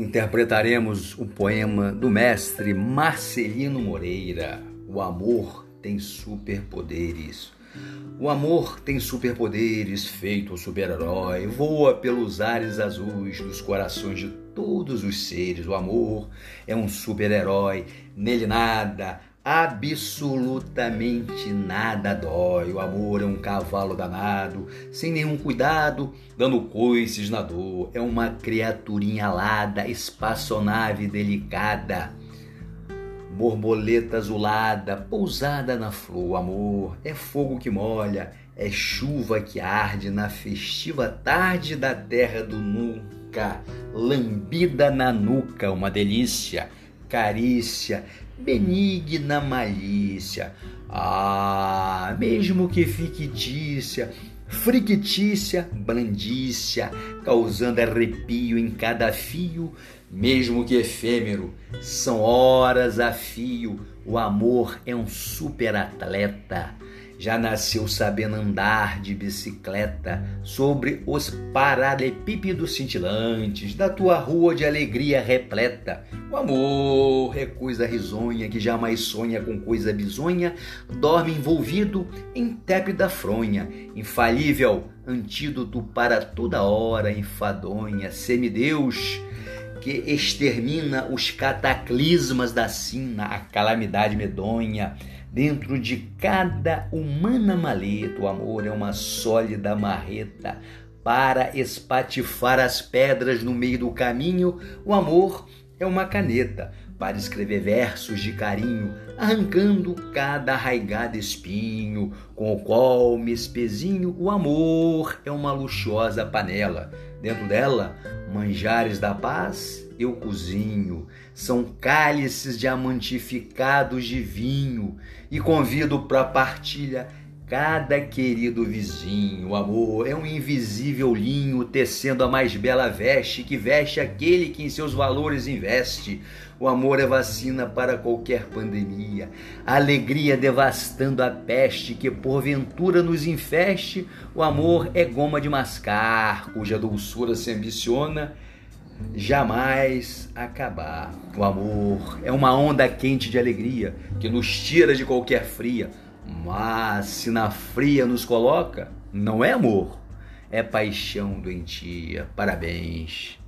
interpretaremos o poema do mestre Marcelino Moreira. O amor tem superpoderes. O amor tem superpoderes, feito super-herói, voa pelos ares azuis dos corações de todos os seres. O amor é um super-herói, nele nada, absolutamente nada dói. O amor é um cavalo danado, sem nenhum cuidado, dando coices na dor. É uma criaturinha alada, espaçonave delicada. Borboleta azulada, pousada na flor. O amor é fogo que molha, é chuva que arde na festiva tarde da terra do nunca. Lambida na nuca, uma delícia carícia, benigna malícia. Ah, mesmo que fictícia, frictícia, blandícia, causando arrepio em cada fio, mesmo que efêmero, são horas a fio. O amor é um superatleta já nasceu sabendo andar de bicicleta sobre os paralelepípedos cintilantes da tua rua de alegria repleta. O amor é coisa risonha que jamais sonha com coisa bizonha, dorme envolvido em tépida fronha, infalível antídoto para toda hora enfadonha, semideus que extermina os cataclismas da sina, a calamidade medonha Dentro de cada humana maleta, o amor é uma sólida marreta para espatifar as pedras no meio do caminho. O amor é uma caneta para escrever versos de carinho, arrancando cada arraigado espinho, com o qual me espezinho. O amor é uma luxuosa panela. Dentro dela, manjares da paz eu cozinho, são cálices diamantificados de vinho. E convido para partilha cada querido vizinho. Amor é um invisível linho tecendo a mais bela veste que veste aquele que em seus valores investe. O amor é vacina para qualquer pandemia, alegria devastando a peste que porventura nos infeste. O amor é goma de mascar, cuja doçura se ambiciona jamais acabar. O amor é uma onda quente de alegria que nos tira de qualquer fria, mas se na fria nos coloca, não é amor, é paixão doentia. Parabéns.